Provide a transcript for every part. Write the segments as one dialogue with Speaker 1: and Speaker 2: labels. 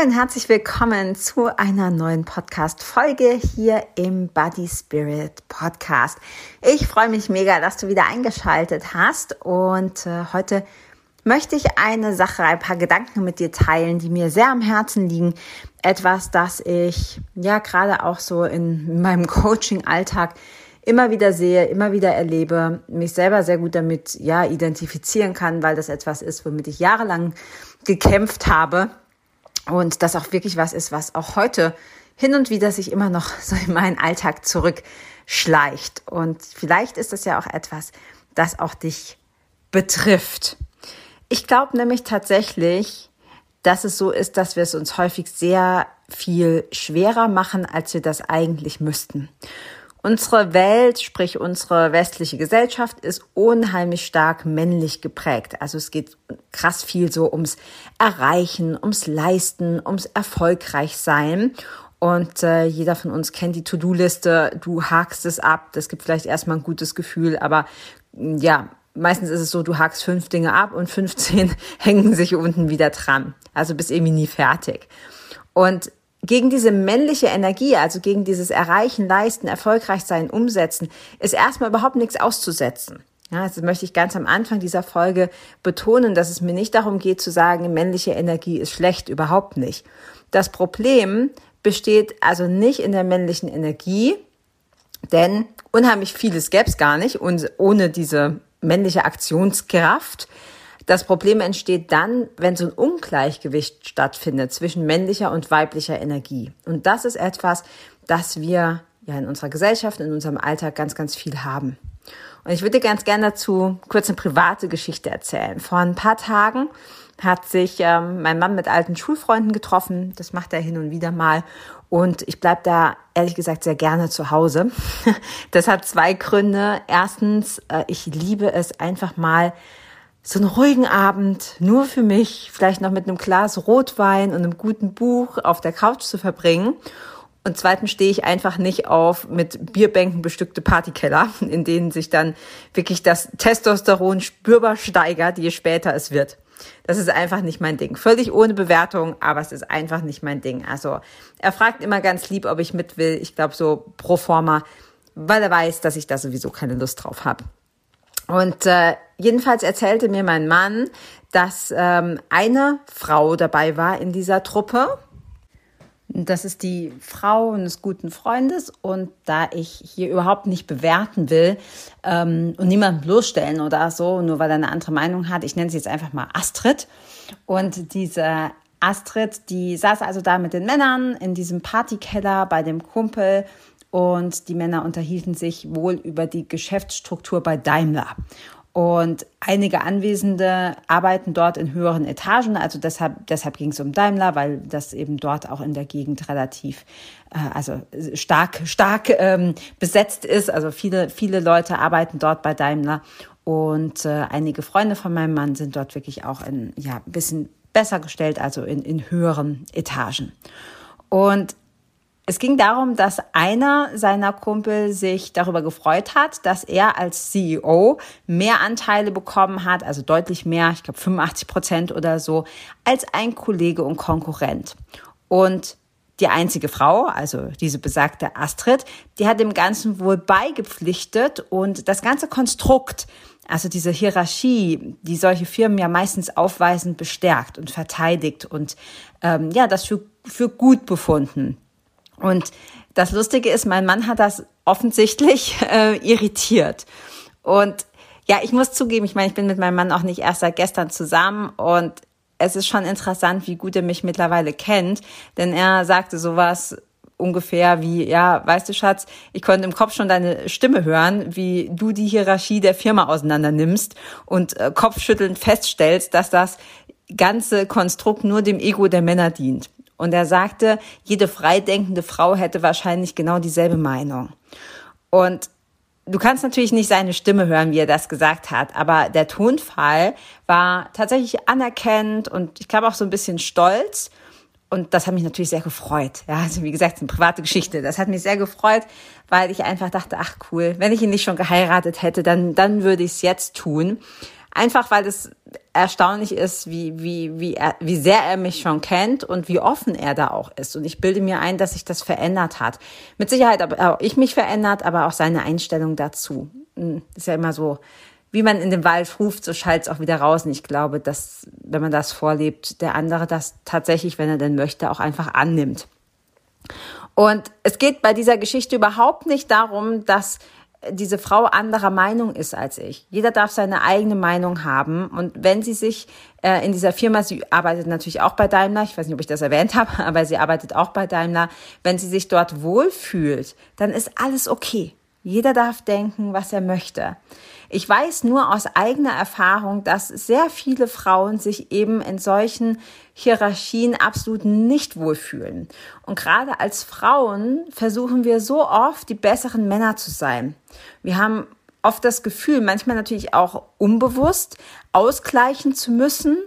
Speaker 1: Und herzlich willkommen zu einer neuen Podcast-Folge hier im Body Spirit Podcast. Ich freue mich mega, dass du wieder eingeschaltet hast und äh, heute möchte ich eine Sache, ein paar Gedanken mit dir teilen, die mir sehr am Herzen liegen. Etwas, das ich ja gerade auch so in meinem Coaching-Alltag immer wieder sehe, immer wieder erlebe, mich selber sehr gut damit ja identifizieren kann, weil das etwas ist, womit ich jahrelang gekämpft habe und das auch wirklich was ist, was auch heute hin und wieder sich immer noch so in meinen Alltag zurückschleicht. Und vielleicht ist das ja auch etwas, das auch dich betrifft. Ich glaube nämlich tatsächlich, dass es so ist, dass wir es uns häufig sehr viel schwerer machen, als wir das eigentlich müssten. Unsere Welt, sprich unsere westliche Gesellschaft, ist unheimlich stark männlich geprägt. Also es geht krass viel so ums Erreichen, ums Leisten, ums Erfolgreichsein. Und äh, jeder von uns kennt die To-Do-Liste, du hakst es ab, das gibt vielleicht erstmal ein gutes Gefühl, aber ja, meistens ist es so, du hakst fünf Dinge ab und 15 hängen sich unten wieder dran. Also bist irgendwie nie fertig. Und gegen diese männliche Energie, also gegen dieses Erreichen, Leisten, erfolgreich sein, umsetzen, ist erstmal überhaupt nichts auszusetzen. Ja, also möchte ich ganz am Anfang dieser Folge betonen, dass es mir nicht darum geht zu sagen, männliche Energie ist schlecht, überhaupt nicht. Das Problem besteht also nicht in der männlichen Energie, denn unheimlich vieles gäbe es gar nicht und ohne diese männliche Aktionskraft. Das Problem entsteht dann, wenn so ein Ungleichgewicht stattfindet zwischen männlicher und weiblicher Energie. Und das ist etwas, das wir ja in unserer Gesellschaft, in unserem Alltag ganz, ganz viel haben. Und ich würde ganz gerne dazu kurz eine private Geschichte erzählen. Vor ein paar Tagen hat sich ähm, mein Mann mit alten Schulfreunden getroffen. Das macht er hin und wieder mal. Und ich bleib da ehrlich gesagt sehr gerne zu Hause. Das hat zwei Gründe. Erstens, äh, ich liebe es einfach mal so einen ruhigen Abend nur für mich, vielleicht noch mit einem Glas Rotwein und einem guten Buch auf der Couch zu verbringen. Und zweitens stehe ich einfach nicht auf mit Bierbänken bestückte Partykeller, in denen sich dann wirklich das Testosteron spürbar steigert, je später es wird. Das ist einfach nicht mein Ding. Völlig ohne Bewertung, aber es ist einfach nicht mein Ding. Also er fragt immer ganz lieb, ob ich mit will. Ich glaube so pro forma, weil er weiß, dass ich da sowieso keine Lust drauf habe. Und äh, jedenfalls erzählte mir mein Mann, dass ähm, eine Frau dabei war in dieser Truppe. Das ist die Frau eines guten Freundes. Und da ich hier überhaupt nicht bewerten will ähm, und niemanden bloßstellen oder so, nur weil er eine andere Meinung hat, ich nenne sie jetzt einfach mal Astrid. Und diese Astrid, die saß also da mit den Männern in diesem Partykeller bei dem Kumpel und die Männer unterhielten sich wohl über die Geschäftsstruktur bei Daimler. Und einige Anwesende arbeiten dort in höheren Etagen, also deshalb, deshalb ging es um Daimler, weil das eben dort auch in der Gegend relativ, äh, also stark, stark ähm, besetzt ist. Also viele, viele Leute arbeiten dort bei Daimler und äh, einige Freunde von meinem Mann sind dort wirklich auch in, ja, ein bisschen besser gestellt, also in, in höheren Etagen. Und es ging darum, dass einer seiner Kumpel sich darüber gefreut hat, dass er als CEO mehr Anteile bekommen hat, also deutlich mehr, ich glaube 85 Prozent oder so, als ein Kollege und Konkurrent. Und die einzige Frau, also diese besagte Astrid, die hat dem Ganzen wohl beigepflichtet und das ganze Konstrukt, also diese Hierarchie, die solche Firmen ja meistens aufweisen, bestärkt und verteidigt und ähm, ja, das für, für gut befunden. Und das Lustige ist, mein Mann hat das offensichtlich äh, irritiert. Und ja, ich muss zugeben, ich meine, ich bin mit meinem Mann auch nicht erst seit gestern zusammen und es ist schon interessant, wie gut er mich mittlerweile kennt, denn er sagte sowas ungefähr wie, ja, weißt du, Schatz, ich konnte im Kopf schon deine Stimme hören, wie du die Hierarchie der Firma auseinander nimmst und äh, kopfschüttelnd feststellst, dass das ganze Konstrukt nur dem Ego der Männer dient. Und er sagte, jede freidenkende Frau hätte wahrscheinlich genau dieselbe Meinung. Und du kannst natürlich nicht seine Stimme hören, wie er das gesagt hat, aber der Tonfall war tatsächlich anerkennend und ich glaube auch so ein bisschen stolz. Und das hat mich natürlich sehr gefreut. Ja, also wie gesagt, eine private Geschichte. Das hat mich sehr gefreut, weil ich einfach dachte, ach cool, wenn ich ihn nicht schon geheiratet hätte, dann, dann würde ich es jetzt tun. Einfach weil es erstaunlich ist, wie, wie, wie, er, wie sehr er mich schon kennt und wie offen er da auch ist. Und ich bilde mir ein, dass sich das verändert hat. Mit Sicherheit habe auch ich mich verändert, aber auch seine Einstellung dazu. Hm, ist ja immer so, wie man in den Wald ruft, so schallt es auch wieder raus. Und ich glaube, dass, wenn man das vorlebt, der andere das tatsächlich, wenn er denn möchte, auch einfach annimmt. Und es geht bei dieser Geschichte überhaupt nicht darum, dass diese Frau anderer Meinung ist als ich. Jeder darf seine eigene Meinung haben. Und wenn sie sich äh, in dieser Firma, sie arbeitet natürlich auch bei Daimler, ich weiß nicht, ob ich das erwähnt habe, aber sie arbeitet auch bei Daimler, wenn sie sich dort wohlfühlt, dann ist alles okay. Jeder darf denken, was er möchte. Ich weiß nur aus eigener Erfahrung, dass sehr viele Frauen sich eben in solchen Hierarchien absolut nicht wohlfühlen. Und gerade als Frauen versuchen wir so oft, die besseren Männer zu sein. Wir haben oft das Gefühl, manchmal natürlich auch unbewusst, ausgleichen zu müssen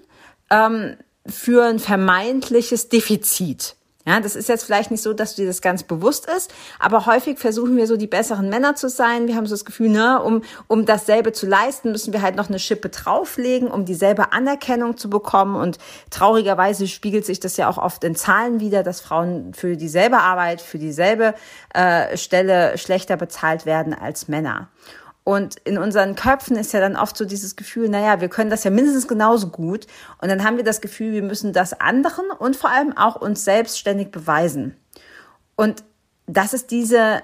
Speaker 1: ähm, für ein vermeintliches Defizit. Ja, das ist jetzt vielleicht nicht so, dass dir das ganz bewusst ist, aber häufig versuchen wir so die besseren Männer zu sein. Wir haben so das Gefühl, ne, um, um dasselbe zu leisten, müssen wir halt noch eine Schippe drauflegen, um dieselbe Anerkennung zu bekommen. Und traurigerweise spiegelt sich das ja auch oft in Zahlen wieder, dass Frauen für dieselbe Arbeit, für dieselbe äh, Stelle schlechter bezahlt werden als Männer. Und in unseren Köpfen ist ja dann oft so dieses Gefühl, naja, wir können das ja mindestens genauso gut. Und dann haben wir das Gefühl, wir müssen das anderen und vor allem auch uns selbstständig beweisen. Und das ist diese,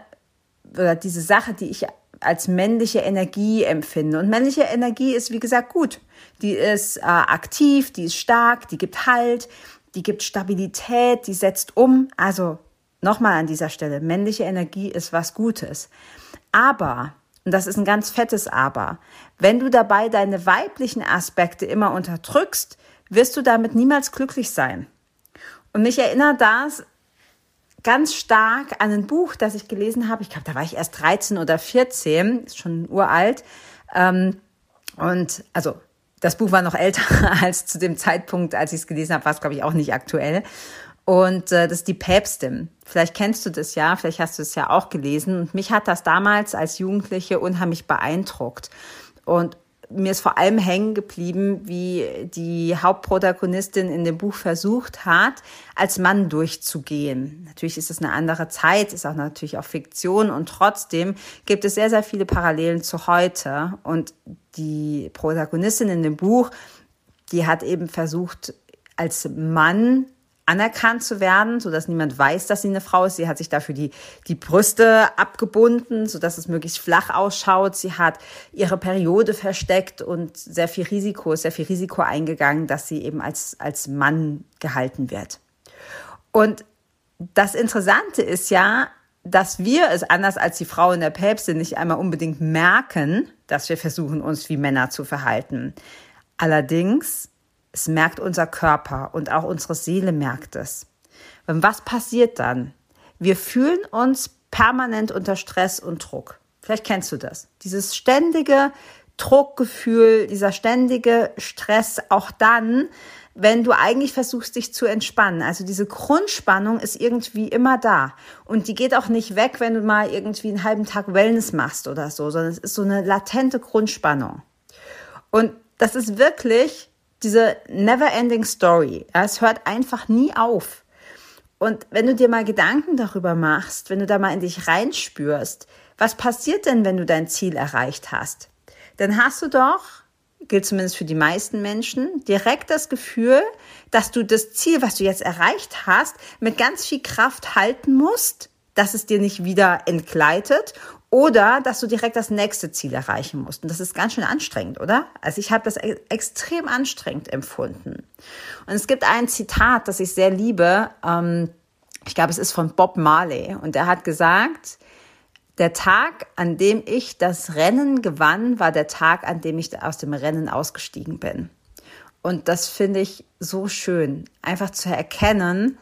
Speaker 1: oder diese Sache, die ich als männliche Energie empfinde. Und männliche Energie ist, wie gesagt, gut. Die ist äh, aktiv, die ist stark, die gibt Halt, die gibt Stabilität, die setzt um. Also nochmal an dieser Stelle, männliche Energie ist was Gutes. Aber und das ist ein ganz fettes Aber. Wenn du dabei deine weiblichen Aspekte immer unterdrückst, wirst du damit niemals glücklich sein. Und mich erinnert das ganz stark an ein Buch, das ich gelesen habe. Ich glaube, da war ich erst 13 oder 14, ist schon uralt. Ähm, und also das Buch war noch älter als zu dem Zeitpunkt, als ich es gelesen habe, war es, glaube ich, auch nicht aktuell. Und äh, das ist die Päpstin. Vielleicht kennst du das ja, vielleicht hast du es ja auch gelesen. Und mich hat das damals als Jugendliche unheimlich beeindruckt. Und mir ist vor allem hängen geblieben, wie die Hauptprotagonistin in dem Buch versucht hat, als Mann durchzugehen. Natürlich ist es eine andere Zeit, ist auch natürlich auch Fiktion und trotzdem gibt es sehr, sehr viele Parallelen zu heute. Und die Protagonistin in dem Buch, die hat eben versucht, als Mann anerkannt zu werden, so dass niemand weiß, dass sie eine Frau ist. Sie hat sich dafür die, die Brüste abgebunden, so dass es möglichst flach ausschaut. Sie hat ihre Periode versteckt und sehr viel Risiko, sehr viel Risiko eingegangen, dass sie eben als, als Mann gehalten wird. Und das Interessante ist ja, dass wir es anders als die Frau in der Päpstin nicht einmal unbedingt merken, dass wir versuchen, uns wie Männer zu verhalten. Allerdings es merkt unser Körper und auch unsere Seele merkt es. Und was passiert dann? Wir fühlen uns permanent unter Stress und Druck. Vielleicht kennst du das. Dieses ständige Druckgefühl, dieser ständige Stress auch dann, wenn du eigentlich versuchst, dich zu entspannen. Also diese Grundspannung ist irgendwie immer da. Und die geht auch nicht weg, wenn du mal irgendwie einen halben Tag Wellness machst oder so, sondern es ist so eine latente Grundspannung. Und das ist wirklich diese never-ending Story. Ja, es hört einfach nie auf. Und wenn du dir mal Gedanken darüber machst, wenn du da mal in dich reinspürst, was passiert denn, wenn du dein Ziel erreicht hast? Dann hast du doch, gilt zumindest für die meisten Menschen, direkt das Gefühl, dass du das Ziel, was du jetzt erreicht hast, mit ganz viel Kraft halten musst, dass es dir nicht wieder entgleitet oder dass du direkt das nächste Ziel erreichen musst. Und das ist ganz schön anstrengend, oder? Also ich habe das extrem anstrengend empfunden. Und es gibt ein Zitat, das ich sehr liebe. Ähm, ich glaube, es ist von Bob Marley. Und er hat gesagt, der Tag, an dem ich das Rennen gewann, war der Tag, an dem ich aus dem Rennen ausgestiegen bin. Und das finde ich so schön, einfach zu erkennen,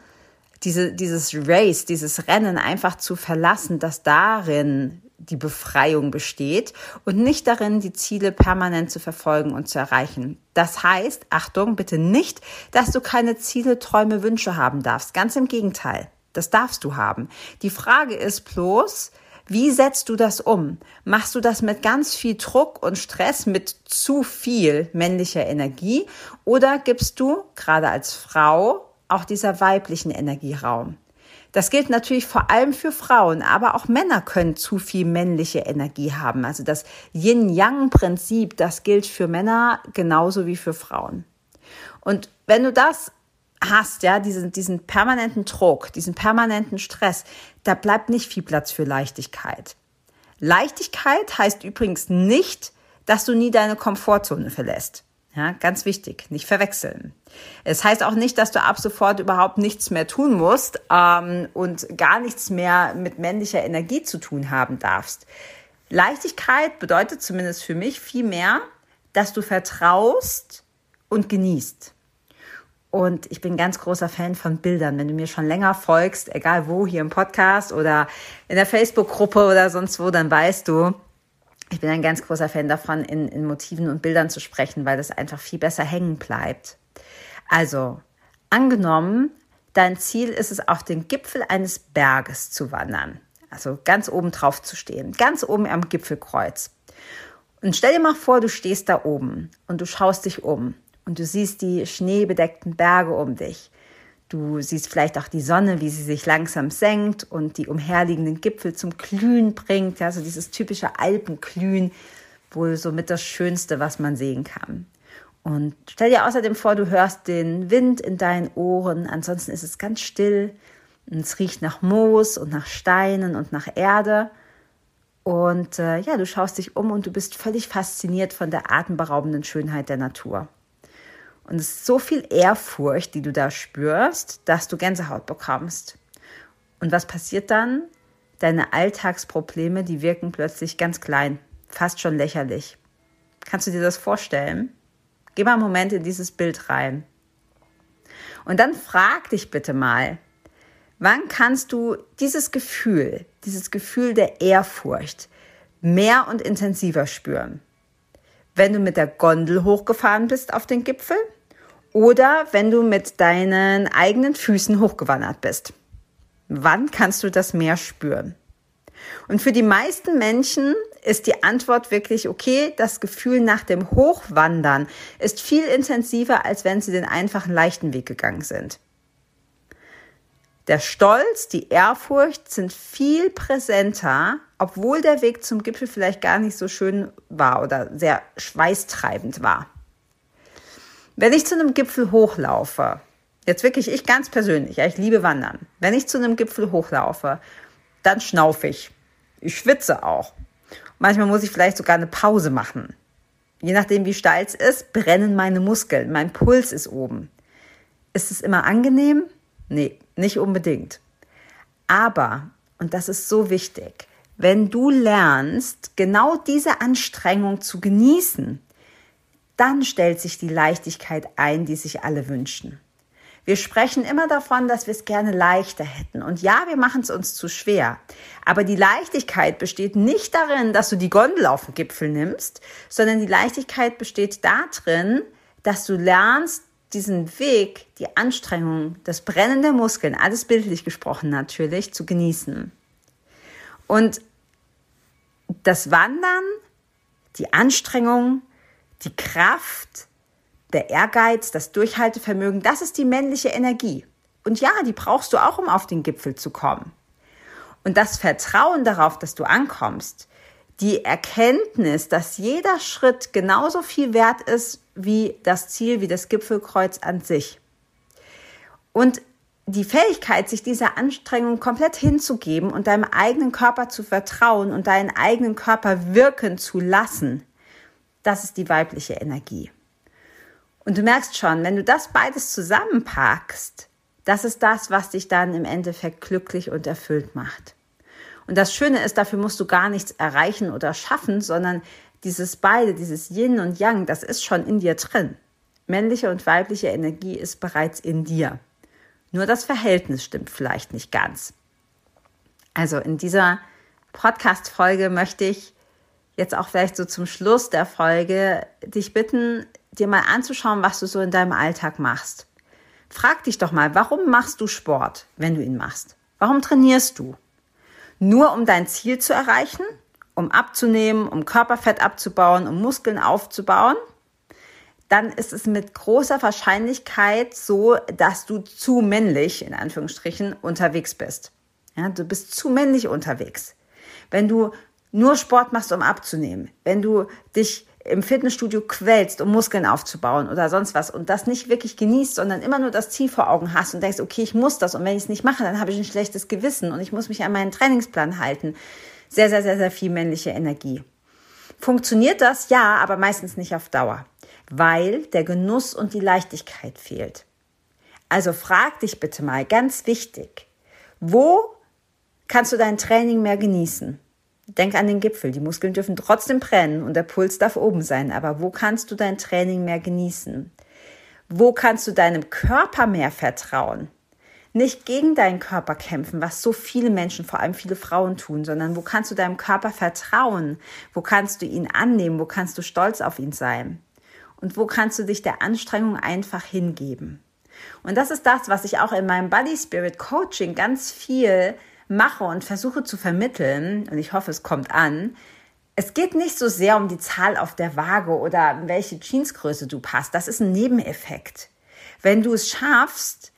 Speaker 1: diese, dieses Race, dieses Rennen einfach zu verlassen, dass darin die Befreiung besteht und nicht darin, die Ziele permanent zu verfolgen und zu erreichen. Das heißt, Achtung, bitte nicht, dass du keine Ziele, Träume, Wünsche haben darfst. Ganz im Gegenteil. Das darfst du haben. Die Frage ist bloß, wie setzt du das um? Machst du das mit ganz viel Druck und Stress, mit zu viel männlicher Energie oder gibst du, gerade als Frau, auch dieser weiblichen Energieraum? Das gilt natürlich vor allem für Frauen, aber auch Männer können zu viel männliche Energie haben. Also das Yin-Yang-Prinzip, das gilt für Männer genauso wie für Frauen. Und wenn du das hast, ja, diesen, diesen permanenten Druck, diesen permanenten Stress, da bleibt nicht viel Platz für Leichtigkeit. Leichtigkeit heißt übrigens nicht, dass du nie deine Komfortzone verlässt. Ja, ganz wichtig, nicht verwechseln. Es heißt auch nicht, dass du ab sofort überhaupt nichts mehr tun musst ähm, und gar nichts mehr mit männlicher Energie zu tun haben darfst. Leichtigkeit bedeutet zumindest für mich viel mehr, dass du vertraust und genießt. Und ich bin ganz großer Fan von Bildern. Wenn du mir schon länger folgst, egal wo, hier im Podcast oder in der Facebook-Gruppe oder sonst wo, dann weißt du, ich bin ein ganz großer Fan davon, in, in Motiven und Bildern zu sprechen, weil das einfach viel besser hängen bleibt. Also, angenommen, dein Ziel ist es, auf den Gipfel eines Berges zu wandern. Also ganz oben drauf zu stehen, ganz oben am Gipfelkreuz. Und stell dir mal vor, du stehst da oben und du schaust dich um und du siehst die schneebedeckten Berge um dich. Du siehst vielleicht auch die Sonne, wie sie sich langsam senkt und die umherliegenden Gipfel zum Glühen bringt. Ja, so dieses typische Alpenglühen, wohl somit das Schönste, was man sehen kann. Und stell dir außerdem vor, du hörst den Wind in deinen Ohren. Ansonsten ist es ganz still. Und es riecht nach Moos und nach Steinen und nach Erde. Und äh, ja, du schaust dich um und du bist völlig fasziniert von der atemberaubenden Schönheit der Natur. Und es ist so viel Ehrfurcht, die du da spürst, dass du Gänsehaut bekommst. Und was passiert dann? Deine Alltagsprobleme, die wirken plötzlich ganz klein, fast schon lächerlich. Kannst du dir das vorstellen? Geh mal einen Moment in dieses Bild rein. Und dann frag dich bitte mal, wann kannst du dieses Gefühl, dieses Gefühl der Ehrfurcht mehr und intensiver spüren? Wenn du mit der Gondel hochgefahren bist auf den Gipfel oder wenn du mit deinen eigenen Füßen hochgewandert bist. Wann kannst du das mehr spüren? Und für die meisten Menschen ist die Antwort wirklich okay. Das Gefühl nach dem Hochwandern ist viel intensiver, als wenn sie den einfachen leichten Weg gegangen sind. Der Stolz, die Ehrfurcht sind viel präsenter, obwohl der Weg zum Gipfel vielleicht gar nicht so schön war oder sehr schweißtreibend war. Wenn ich zu einem Gipfel hochlaufe, jetzt wirklich ich ganz persönlich, ja, ich liebe Wandern. Wenn ich zu einem Gipfel hochlaufe, dann schnaufe ich. Ich schwitze auch. Manchmal muss ich vielleicht sogar eine Pause machen. Je nachdem, wie steil es ist, brennen meine Muskeln. Mein Puls ist oben. Ist es immer angenehm? Nee, nicht unbedingt. Aber, und das ist so wichtig, wenn du lernst, genau diese Anstrengung zu genießen, dann stellt sich die Leichtigkeit ein, die sich alle wünschen. Wir sprechen immer davon, dass wir es gerne leichter hätten. Und ja, wir machen es uns zu schwer. Aber die Leichtigkeit besteht nicht darin, dass du die Gondel auf den Gipfel nimmst, sondern die Leichtigkeit besteht darin, dass du lernst, diesen Weg, die Anstrengung, das Brennen der Muskeln, alles bildlich gesprochen natürlich, zu genießen. Und das Wandern, die Anstrengung, die Kraft, der Ehrgeiz, das Durchhaltevermögen, das ist die männliche Energie. Und ja, die brauchst du auch, um auf den Gipfel zu kommen. Und das Vertrauen darauf, dass du ankommst, die Erkenntnis, dass jeder Schritt genauso viel wert ist wie das Ziel, wie das Gipfelkreuz an sich. Und die Fähigkeit, sich dieser Anstrengung komplett hinzugeben und deinem eigenen Körper zu vertrauen und deinen eigenen Körper wirken zu lassen, das ist die weibliche Energie. Und du merkst schon, wenn du das beides zusammenpackst, das ist das, was dich dann im Endeffekt glücklich und erfüllt macht. Und das Schöne ist, dafür musst du gar nichts erreichen oder schaffen, sondern dieses beide, dieses Yin und Yang, das ist schon in dir drin. Männliche und weibliche Energie ist bereits in dir. Nur das Verhältnis stimmt vielleicht nicht ganz. Also in dieser Podcast-Folge möchte ich jetzt auch vielleicht so zum Schluss der Folge dich bitten, dir mal anzuschauen, was du so in deinem Alltag machst. Frag dich doch mal, warum machst du Sport, wenn du ihn machst? Warum trainierst du? Nur um dein Ziel zu erreichen? Um abzunehmen, um Körperfett abzubauen, um Muskeln aufzubauen? Dann ist es mit großer Wahrscheinlichkeit so, dass du zu männlich, in Anführungsstrichen, unterwegs bist. Ja, du bist zu männlich unterwegs. Wenn du nur Sport machst, um abzunehmen, wenn du dich im Fitnessstudio quälst, um Muskeln aufzubauen oder sonst was und das nicht wirklich genießt, sondern immer nur das Ziel vor Augen hast und denkst, okay, ich muss das und wenn ich es nicht mache, dann habe ich ein schlechtes Gewissen und ich muss mich an meinen Trainingsplan halten. Sehr, sehr, sehr, sehr viel männliche Energie. Funktioniert das? Ja, aber meistens nicht auf Dauer, weil der Genuss und die Leichtigkeit fehlt. Also frag dich bitte mal, ganz wichtig, wo kannst du dein Training mehr genießen? Denk an den Gipfel. Die Muskeln dürfen trotzdem brennen und der Puls darf oben sein. Aber wo kannst du dein Training mehr genießen? Wo kannst du deinem Körper mehr vertrauen? Nicht gegen deinen Körper kämpfen, was so viele Menschen, vor allem viele Frauen tun, sondern wo kannst du deinem Körper vertrauen? Wo kannst du ihn annehmen? Wo kannst du stolz auf ihn sein? Und wo kannst du dich der Anstrengung einfach hingeben? Und das ist das, was ich auch in meinem Body Spirit Coaching ganz viel mache und versuche zu vermitteln, und ich hoffe, es kommt an, es geht nicht so sehr um die Zahl auf der Waage oder welche Jeansgröße du passt. Das ist ein Nebeneffekt. Wenn du es schaffst,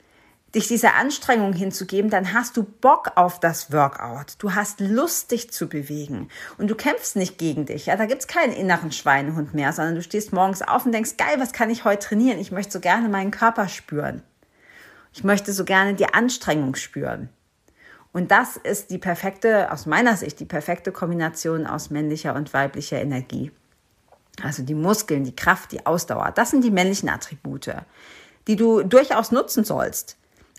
Speaker 1: dich dieser Anstrengung hinzugeben, dann hast du Bock auf das Workout. Du hast Lust, dich zu bewegen. Und du kämpfst nicht gegen dich. Ja, da gibt's keinen inneren Schweinehund mehr, sondern du stehst morgens auf und denkst, geil, was kann ich heute trainieren? Ich möchte so gerne meinen Körper spüren. Ich möchte so gerne die Anstrengung spüren. Und das ist die perfekte, aus meiner Sicht, die perfekte Kombination aus männlicher und weiblicher Energie. Also die Muskeln, die Kraft, die Ausdauer, das sind die männlichen Attribute, die du durchaus nutzen sollst.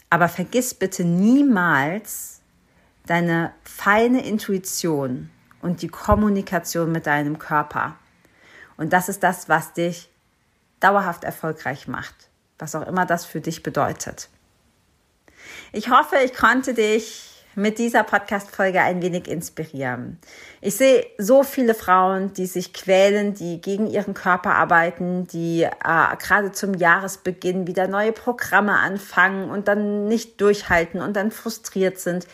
Speaker 1: Aber vergiss bitte niemals deine feine Intuition und die Kommunikation mit deinem Körper. Und das ist das, was dich dauerhaft erfolgreich macht, was auch immer das für dich bedeutet. Ich hoffe, ich konnte dich mit dieser Podcast-Folge ein wenig inspirieren. Ich sehe so viele Frauen, die sich quälen, die gegen ihren Körper arbeiten, die äh, gerade zum Jahresbeginn wieder neue Programme anfangen und dann nicht durchhalten und dann frustriert sind.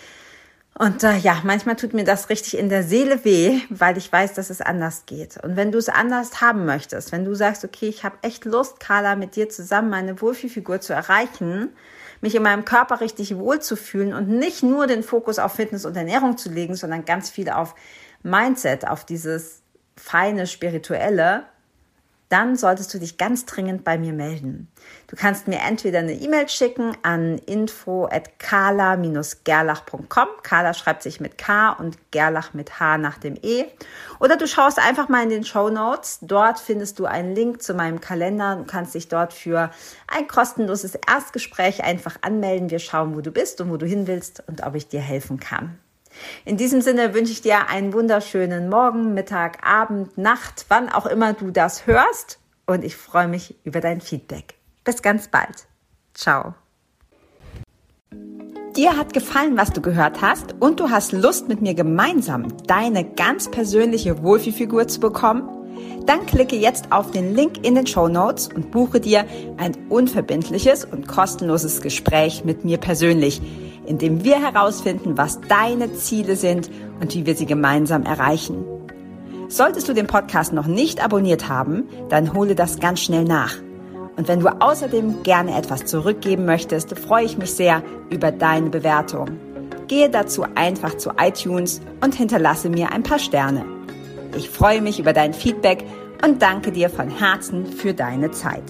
Speaker 1: Und äh, ja, manchmal tut mir das richtig in der Seele weh, weil ich weiß, dass es anders geht. Und wenn du es anders haben möchtest, wenn du sagst, okay, ich habe echt Lust, Carla, mit dir zusammen meine Wohlfühlfigur zu erreichen, mich in meinem Körper richtig wohlzufühlen und nicht nur den Fokus auf Fitness und Ernährung zu legen, sondern ganz viel auf Mindset, auf dieses feine Spirituelle, dann solltest du dich ganz dringend bei mir melden. Du kannst mir entweder eine E-Mail schicken an info at kala-gerlach.com. Kala schreibt sich mit K und Gerlach mit H nach dem E. Oder du schaust einfach mal in den Show Notes. Dort findest du einen Link zu meinem Kalender. Du kannst dich dort für ein kostenloses Erstgespräch einfach anmelden. Wir schauen, wo du bist und wo du hin willst und ob ich dir helfen kann. In diesem Sinne wünsche ich dir einen wunderschönen Morgen, Mittag, Abend, Nacht, wann auch immer du das hörst. Und ich freue mich über dein Feedback. Bis ganz bald. Ciao. Dir hat gefallen, was du gehört hast und du hast Lust, mit mir gemeinsam deine ganz persönliche Wohlfühlfigur zu bekommen? Dann klicke jetzt auf den Link in den Show Notes und buche dir ein unverbindliches und kostenloses Gespräch mit mir persönlich in dem wir herausfinden, was deine Ziele sind und wie wir sie gemeinsam erreichen. Solltest du den Podcast noch nicht abonniert haben, dann hole das ganz schnell nach. Und wenn du außerdem gerne etwas zurückgeben möchtest, freue ich mich sehr über deine Bewertung. Gehe dazu einfach zu iTunes und hinterlasse mir ein paar Sterne. Ich freue mich über dein Feedback und danke dir von Herzen für deine Zeit.